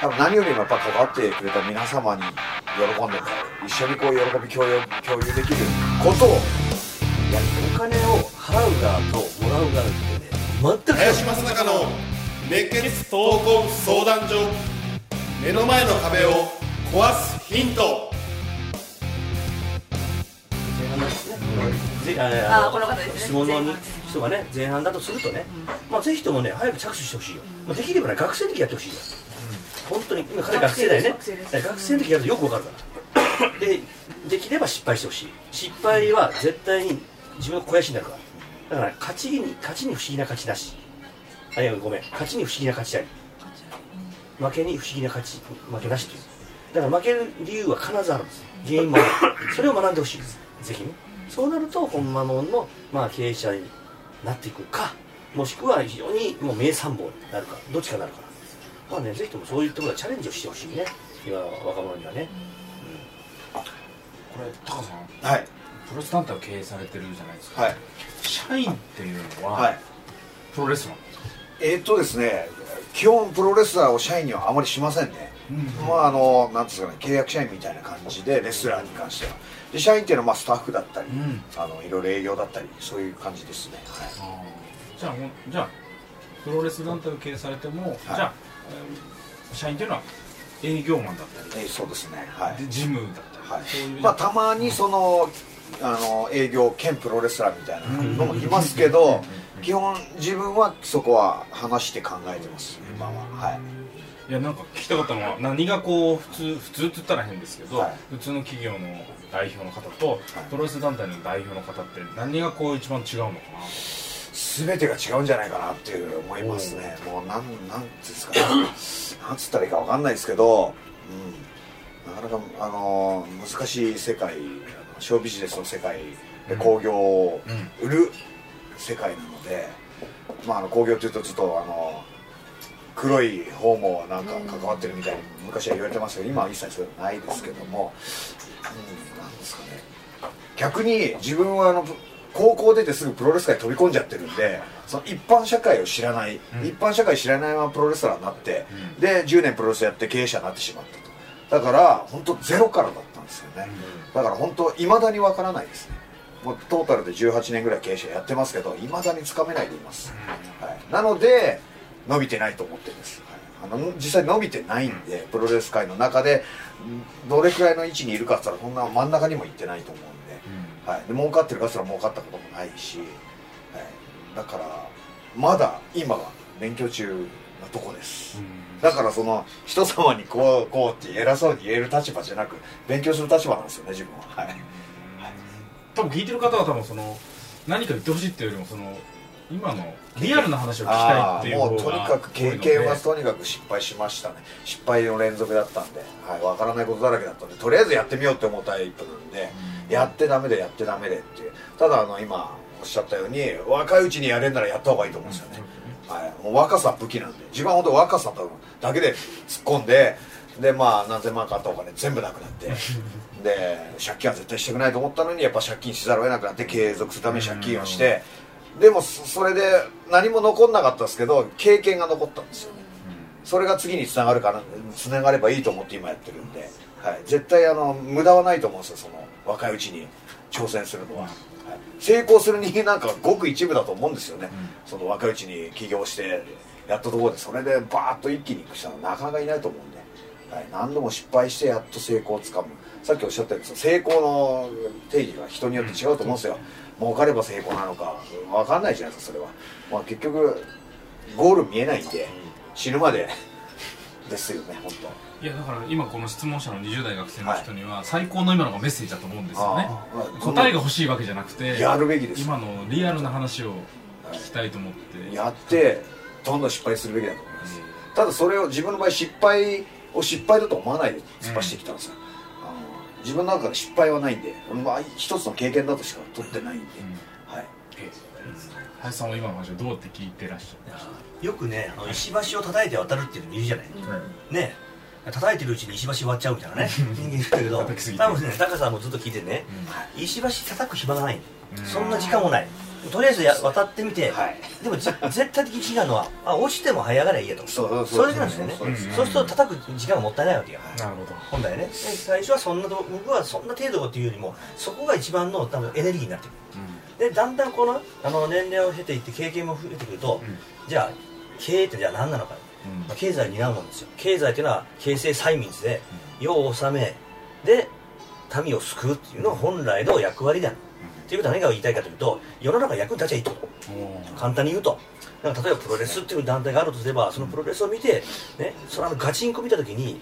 多分何よりもやっぱ関わってくれた皆様に喜んでもらう一緒にこう喜び共有共有できる。ことをいやお金を払う側ともらう側ってね。全く林正孝の熱血闘魂相談所目の前の壁を壊すヒント。あこの方ですね。質問の人がね前半だとするとね、まあ、ぜひともね早く着手してほしいよ、まあ、できればね学生の時やってほしいよ、本当に今彼学生だよね。学生の時やるとよくわかるから。でできれば失敗してほしい。失敗は絶対に自分の肥やしになるから。だから勝ちに勝ちに不思議な勝ちなし。あいやごめん。勝ちに不思議な勝ちあり。負けに不思議な勝ち負けなしという。だから負ける理由は必ずあるんです。原因もある。それを学んでほしいです。ぜひねそうなると本間門の、まあ、経営者になっていくかもしくは非常にもう名参謀になるかどっちかになるか。らまあねぜひともそういうところはチャレンジをしてほしいね。今の若者にはね。これタカさん。はい。プロレス団体を経営されてるじゃないですか、はい。社員っていうのは、はい。プロレスラーえーっとですね基本プロレスラーを社員にはあまりしませんね、まああのなんですかね契約社員みたいな感じでレスラーに関してはで社員っていうのはまあスタッフだったり、ん。あのいろいろ営業だったりそういう感じですね、はい。じゃあじゃあプロレス団体を経営されても、じゃあ、えー社員っていうのは営業マンだったり。えーそうですね。はい。で事務だったり、はい。まあ、たまにそのあの営業兼プロレスラーみたいなのもいますけど基本自分はそこは話して考えてます今は。はいいやなんか聞きたかったのは何がこう普通普通って言ったら変ですけど、はい。普通の企業の代表の方と、プロレス団体の代表の方って何がこう一番違うのかな？全てが違うんじゃないかなっていう思いますね。もうなんなんですかね。なんつったらいいかわかんないですけど、うん、なかなかあの難しい世界ショービジネスの世界で興行を売る世界なので、まああの興行っていうとちょっとあの黒い方もなんか関わってるみたいに昔は言われてましたけど今は一切そういうのないですけども、うん、なんですかね。逆に自分はあの高校出てすぐプロレス界に飛び込んじゃってるんでその一般社会を知らない、一般社会知らないままプロレスラーになって、で10年プロレスやって経営者になってしまったと。だから本当ゼロからだったんですよね、だから本当いまだにわからないですね。もうトータルで18年ぐらい経営者やってますけどいまだにつかめないでいます、はい、なので伸びてないと思ってるんです、はい、あの実際伸びてないんでプロレス界の中でんどれくらいの位置にいるかって言ったらこんな真ん中にも行ってないと思うんで,、はい、で儲かってるかって言ったら儲かったこともないし、はい、だからまだ今は勉強中なとこです、だからその人様にこうこうって偉そうに言える立場じゃなく勉強する立場なんですよね自分は。はい。多分聞いてる方は多分その何か言ってほしいっていうよりもその今のリアルな話を聞きたいっていうもうとにかく経験はとにかく失敗しましたね。失敗の連続だったんで、はい、分からないことだらけだったんで。とりあえずやってみようって思ったタイプなんで、やってダメでやってダメでっていう。ただあの今おっしゃったように若いうちにやれんならやった方がいいと思うんですよね、はい、もう若さは武器なんで。自分は本当若さだけで突っ込んででまあ何千万かあったお金全部なくなって。で借金は絶対してくないと思ったのにやっぱ借金しざるを得なくなって継続するために借金をして、でもそそれで何も残んなかったですけど経験が残ったんですよ。ね、それが次につながるかなつながればいいと思って今やってるんで、はい、絶対あの無駄はないと思うんですよその若いうちに挑戦するのは、はい、成功する人間なんかはごく一部だと思うんですよね、その若いうちに起業してやったところでそれでバーッと一気にいく人はなかなかいないと思うんで、はい、何度も失敗してやっと成功をつかむ。さっきおっしゃったように成功の定義は人によって違うと思うんですよ、儲かれば成功なのか。分かんないじゃないですかそれは、まあ、結局ゴール見えないんで死ぬまで。ですよね本いやだから今この質問者の20代学生の人には最高の今のがメッセージだと思うんですよね。ああ答えが欲しいわけじゃなくてやるべきです。今のリアルな当を聞きたいと思って。当やってどんどん失敗するべきだと思います。ただそれを自分の場合失敗を失敗だと思わないで突っ走ってきたんですよ、あの自分の中で失敗はないんで、まあ、一つの経験だとしか取ってないんで、はい。林さんは今の話をどうって聞いてらっしゃるよくねあの石橋を叩いて渡るっていうのいるじゃない、ね。叩いてるうちに石橋割っちゃうみたいなね人間いけど。多分ね高さんもずっと聞いてね、石橋叩く暇がない、そんな時間もないとりあえずや渡ってみて、はい。でもじ 絶対的に違うのはあ落ちても這い上がりゃいいやと。そうそうなんですよね。そうですそうすると叩く時間がもったいないわけよ。なるほど。本来ね。で最初はそんなと僕はそんな程度っていうよりもそこが一番の多分エネルギーになってくる。でだんだんこのあの年齢を経ていって経験も増えてくると、じゃあ経営ってじゃあ何なのか、うん。まあ経済を担うもんですよ。経済っていうのは形成催眠で世を治めで民を救うっていうのが本来の役割だ、っていうことは何が言いたいかというと世の中役に立ちゃいいと。簡単に言うと。だから例えばプロレスっていう団体があるとすればそのプロレスを見て、ね、そのあのガチンコ見た時に、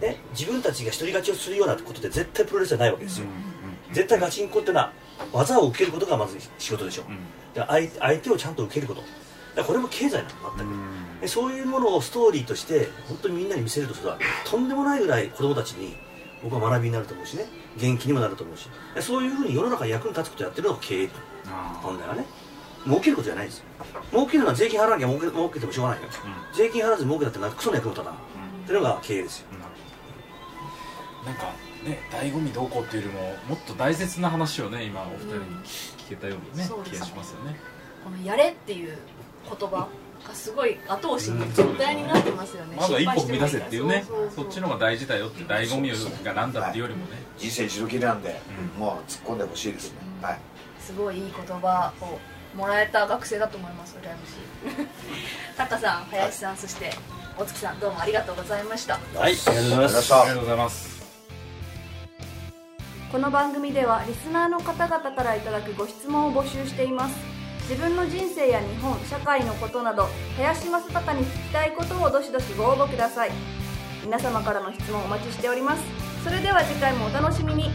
ね、自分たちが一人勝ちをするようなことで絶対プロレスじゃないわけですよ、絶対ガチンコっていうのは技を受けることがまず仕事でしょ、で相相手をちゃんと受けること。これも経済なの全く、でそういうものをストーリーとして本当にみんなに見せるとすればとんでもないぐらい子供たちに僕は学びになると思うしね。元気にもなると思うし。でそういうふうに世の中に役に立つことをやってるのが経営あ本来はね。儲けることじゃないですよ。儲けるのは税金払わなきゃ儲け儲けてもしょうがないよ、税金払わずに儲けたってなクソの役に立たない、っていうのが経営ですよ。ーなんかね醍醐味どうこうっていうよりももっと大切な話をね今お二人に聞けたようにね、そうですね。気がしますよね。この「やれ」っていう言葉がすごい後押しに絶対になってますよね。まずは一歩踏み出せっていうね。そうそうそう。そっちの方が大事だよって醍醐味がなんだっていうよりもね。人生一度きりなんで、うん。もう突っ込んでほしいですね、はい。すごいいい言葉をもらえた学生だと思います羨ましい。タカさん林さんそしてお月さんどうもありがとうございました。はいありがとうございますありがとうございました。ありがとうございます。この番組ではリスナーの方々からいただくご質問を募集しています自分の人生や日本社会のことなど林正孝に聞きたいことをどしどしご応募ください。皆様からの質問お待ちしております。それでは次回もお楽しみに。